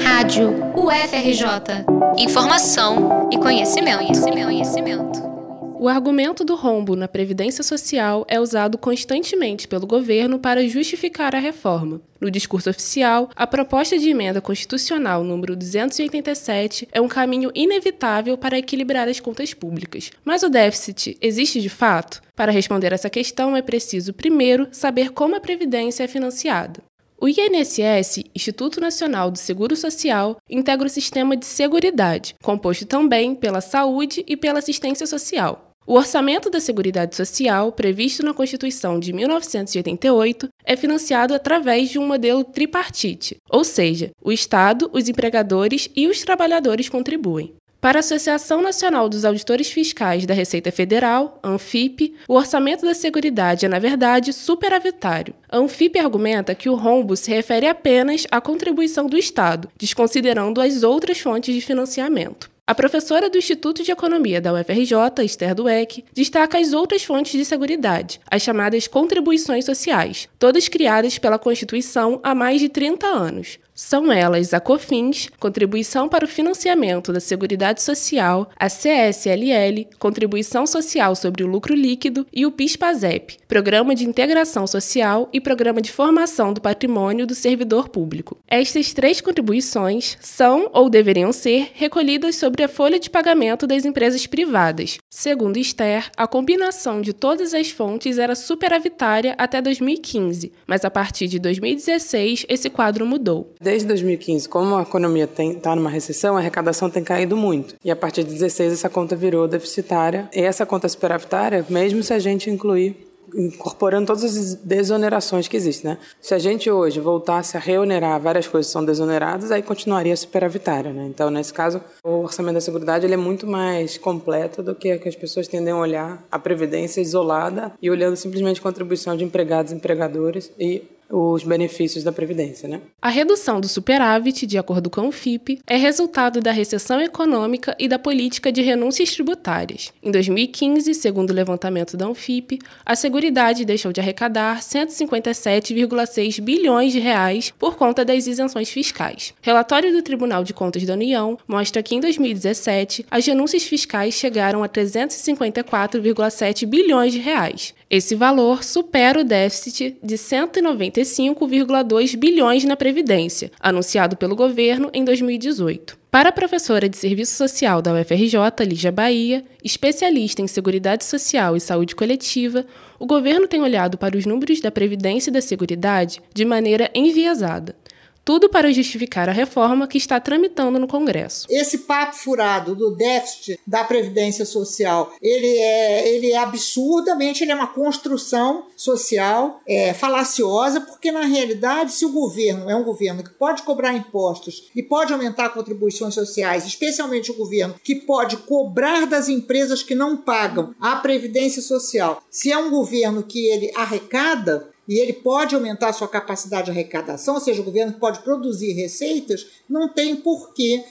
Rádio UFRJ. Informação e conhecimento, conhecimento, conhecimento. O argumento do rombo na Previdência Social é usado constantemente pelo governo para justificar a reforma. No discurso oficial, a proposta de emenda constitucional número 287 é um caminho inevitável para equilibrar as contas públicas. Mas o déficit existe de fato? Para responder essa questão, é preciso, primeiro, saber como a Previdência é financiada. O INSS, Instituto Nacional do Seguro Social, integra o sistema de seguridade, composto também pela saúde e pela assistência social. O orçamento da Seguridade Social, previsto na Constituição de 1988, é financiado através de um modelo tripartite, ou seja, o Estado, os empregadores e os trabalhadores contribuem. Para a Associação Nacional dos Auditores Fiscais da Receita Federal, ANFIP, o orçamento da Seguridade é, na verdade, superavitário. A ANFIP argumenta que o rombo se refere apenas à contribuição do Estado, desconsiderando as outras fontes de financiamento. A professora do Instituto de Economia da UFRJ, Esther Dueck, destaca as outras fontes de seguridade, as chamadas contribuições sociais, todas criadas pela Constituição há mais de 30 anos. São elas a COFINS, Contribuição para o Financiamento da Seguridade Social, a CSLL, Contribuição Social sobre o Lucro Líquido, e o PIS-PASEP, Programa de Integração Social e Programa de Formação do Patrimônio do Servidor Público. Estas três contribuições são, ou deveriam ser, recolhidas sobre a folha de pagamento das empresas privadas. Segundo Esther, a combinação de todas as fontes era superavitária até 2015, mas a partir de 2016 esse quadro mudou. Desde 2015, como a economia está numa recessão, a arrecadação tem caído muito. E a partir de 2016 essa conta virou deficitária. E essa conta superavitária, mesmo se a gente incluir incorporando todas as desonerações que existem, né? Se a gente hoje voltasse a reonerar várias coisas que são desoneradas, aí continuaria superavitária, né? Então, nesse caso, o orçamento da Seguridade ele é muito mais completo do que, que as pessoas tendem a olhar a previdência isolada e olhando simplesmente contribuição de empregados e empregadores e os benefícios da Previdência. Né? A redução do superávit, de acordo com o FIP, é resultado da recessão econômica e da política de renúncias tributárias. Em 2015, segundo o levantamento da Anfip, a Seguridade deixou de arrecadar 157,6 bilhões de reais por conta das isenções fiscais. Relatório do Tribunal de Contas da União mostra que em 2017 as renúncias fiscais chegaram a 354,7 bilhões de reais. Esse valor supera o déficit de 195,2 bilhões na Previdência, anunciado pelo governo em 2018. Para a professora de Serviço Social da UFRJ, Lígia Bahia, especialista em Seguridade Social e Saúde Coletiva, o governo tem olhado para os números da Previdência e da Seguridade de maneira enviesada. Tudo para justificar a reforma que está tramitando no Congresso. Esse papo furado do déficit da Previdência Social, ele é, ele é absurdamente, ele é uma construção social é, falaciosa, porque na realidade, se o governo é um governo que pode cobrar impostos e pode aumentar contribuições sociais, especialmente o governo que pode cobrar das empresas que não pagam a Previdência Social, se é um governo que ele arrecada, e ele pode aumentar sua capacidade de arrecadação, ou seja, o governo pode produzir receitas, não tem porquê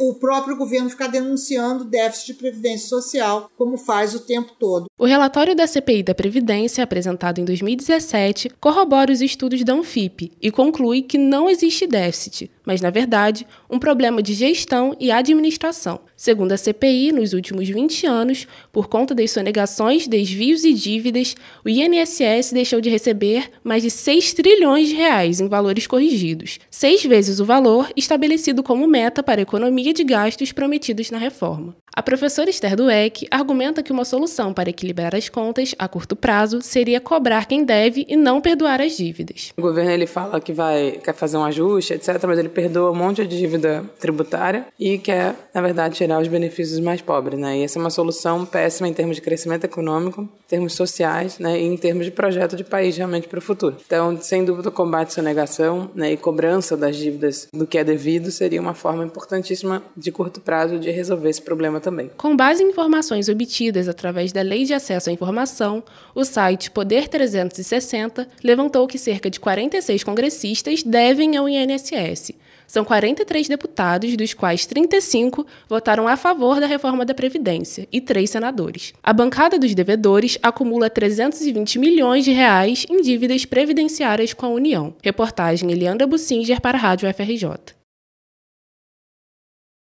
o próprio governo ficar denunciando déficit de previdência social, como faz o tempo todo. O relatório da CPI da Previdência, apresentado em 2017, corrobora os estudos da Anfip e conclui que não existe déficit, mas, na verdade, um problema de gestão e administração. Segundo a CPI, nos últimos 20 anos, por conta das sonegações, desvios e dívidas, o INSS deixou de receber mais de 6 trilhões de reais em valores corrigidos, seis vezes o valor estabelecido como meta para a economia de gastos prometidos na reforma. A professora Esther Dueck argumenta que uma solução para equilibrar as contas a curto prazo seria cobrar quem deve e não perdoar as dívidas. O governo ele fala que vai quer fazer um ajuste, etc, mas ele perdoa um monte de dívida tributária e quer, na verdade, tirar os benefícios mais pobres, né? E essa é uma solução péssima em termos de crescimento econômico, em termos sociais, né, e em termos de projeto de país realmente para o futuro. Então, sem dúvida, o combate à sonegação, né, e cobrança das dívidas do que é devido seria uma forma importantíssima de curto prazo de resolver esse problema também. Com base em informações obtidas através da Lei de Acesso à Informação, o site Poder 360 levantou que cerca de 46 congressistas devem ao INSS. São 43 deputados, dos quais 35 votaram a favor da reforma da Previdência e três senadores. A bancada dos devedores acumula 320 milhões de reais em dívidas previdenciárias com a União. Reportagem Eliandra Bussinger para a Rádio FRJ.